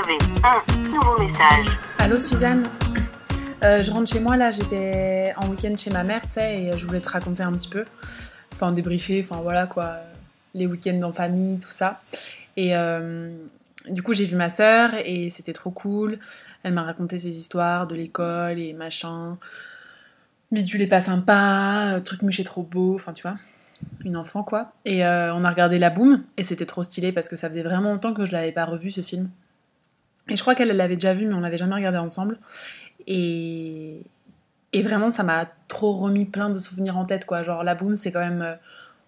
avez un nouveau message. Allô Suzanne Euh, Je rentre chez moi là, j'étais en week-end chez ma mère, tu sais, et je voulais te raconter un petit peu. Enfin, débriefer, enfin voilà quoi, les week-ends en famille, tout ça. Et euh, du coup, j'ai vu ma sœur et c'était trop cool. Elle m'a raconté ses histoires de l'école et machin. Bidule est pas sympa, euh, truc muché trop beau, enfin tu vois, une enfant quoi. Et euh, on a regardé La Boom et c'était trop stylé parce que ça faisait vraiment longtemps que je l'avais pas revu ce film. Et je crois qu'elle elle l'avait déjà vu mais on l'avait jamais regardé ensemble. Et, vraiment ça m'a trop remis plein de souvenirs en tête quoi. Genre La Boom c'est quand même euh,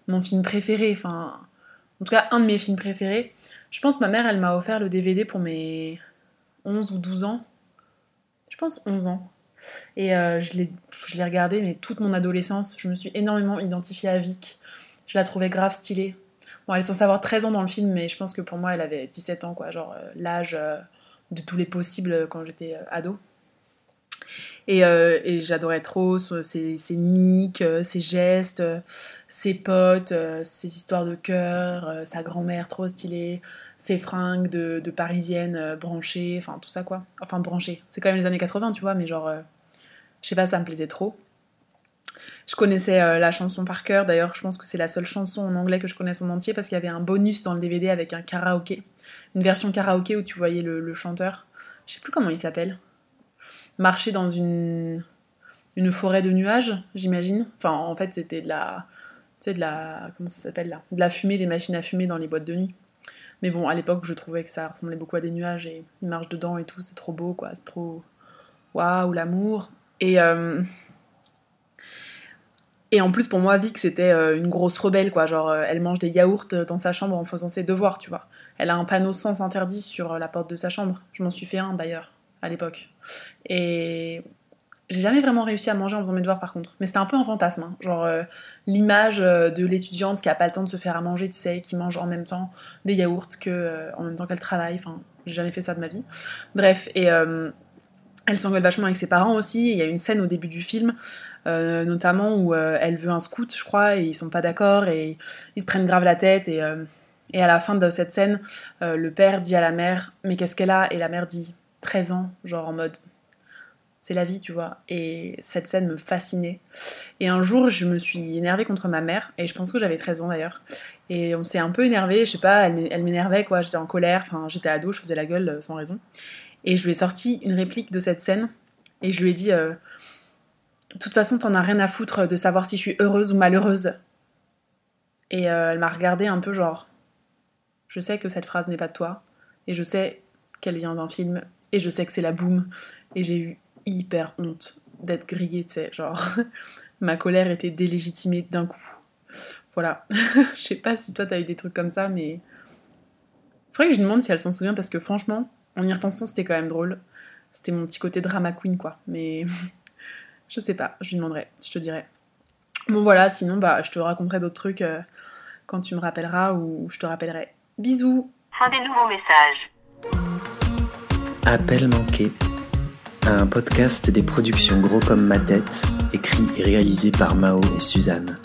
mon film préféré, enfin en tout cas un de mes films préférés. Je pense que ma mère elle m'a offert le DVD pour mes 11 ou 12 ans. Je pense 11 ans. Et euh, je l'ai regardé, mais toute mon adolescence, je me suis énormément identifiée à Vic. Je la trouvais grave stylée. Bon, elle est censée avoir 13 ans dans le film, mais je pense que pour moi, elle avait 17 ans, quoi. Genre euh, l'âge euh, de tous les possibles quand j'étais euh, ado. Et, euh, et j'adorais trop ses, ses mimiques, ses gestes, euh, ses potes, ses histoires de cœur, sa grand-mère trop stylée, ses fringues de, de parisienne branchée, enfin tout ça quoi. Enfin branchée, c'est quand même les années 80, tu vois, mais genre, je sais pas, ça me plaisait trop. Je connaissais euh, la chanson par cœur, d'ailleurs je pense que c'est la seule chanson en anglais que je connaisse en entier parce qu'il y avait un bonus dans le DVD avec un karaoké, une version karaoké où tu voyais le, chanteur, je sais plus comment il s'appelle, marcher dans une, une forêt de nuages, j'imagine. Enfin en fait c'était de la... Tu sais, de la... Comment ça s'appelle là? De la fumée, des machines à fumer dans les boîtes de nuit. Mais bon, à l'époque, je trouvais que ça ressemblait beaucoup à des nuages et ils marchent dedans et tout, c'est trop beau, quoi. C'est trop. Waouh, l'amour. Et. euh, Et en plus, pour moi, Vic, c'était euh, une grosse rebelle, quoi. Genre, euh, elle mange des yaourts dans sa chambre en faisant ses devoirs, tu vois. Elle a un panneau sans interdit sur euh, la porte de sa chambre. Je m'en suis fait un, d'ailleurs, à l'époque. Et. J'ai jamais vraiment réussi à manger en faisant mes devoirs par contre, mais c'était un peu un fantasme. hein. Genre euh, l'image euh, de l'étudiante qui a pas le temps de se faire à manger, tu sais, qui mange en même temps des yaourts euh, même temps qu'elle travaille. Enfin, j'ai jamais fait ça de ma vie. Bref, et euh, elle s'engueule vachement avec ses parents aussi. Il y a une scène au début du film, euh, notamment où euh, elle veut un scout, je crois, et ils sont pas d'accord et ils se prennent grave la tête. Et, euh, et à la fin de cette scène, le père dit à la mère Mais qu'est-ce qu'elle a? Et la mère dit 13 ans, genre en mode c'est la vie, tu vois. Et cette scène me fascinait. Et un jour, je me suis énervée contre ma mère, et je pense que j'avais 13 ans d'ailleurs. Et on s'est un peu énervé, je sais pas, elle m'é- elle m'énervait, quoi. J'étais en colère, enfin, j'étais ado, je faisais la gueule sans raison. Et je lui ai sorti une réplique de cette scène, et je lui ai dit euh, De toute façon, t'en as rien à foutre de savoir si je suis heureuse ou malheureuse. Et euh, elle m'a regardé un peu genre Je sais que cette phrase n'est pas de toi, et je sais qu'elle vient d'un film, et je sais que c'est la boum, et j'ai eu hyper honte d'être grillée, tu sais, genre ma colère était délégitimée d'un coup. Voilà. Je sais pas si toi t'as eu des trucs comme ça, mais faudrait que je lui demande si elle s'en souvient parce que franchement, en y repensant, c'était quand même drôle. C'était mon petit côté drama queen, quoi. Mais je sais pas, je lui demanderai, je te dirai. Bon voilà, sinon bah je te raconterai d'autres trucs euh, quand tu me rappelleras ou je te rappellerai. Bisous. Fin des nouveaux messages. Appel manqué. Un podcast des productions Gros comme ma tête, écrit et réalisé par Mao et Suzanne.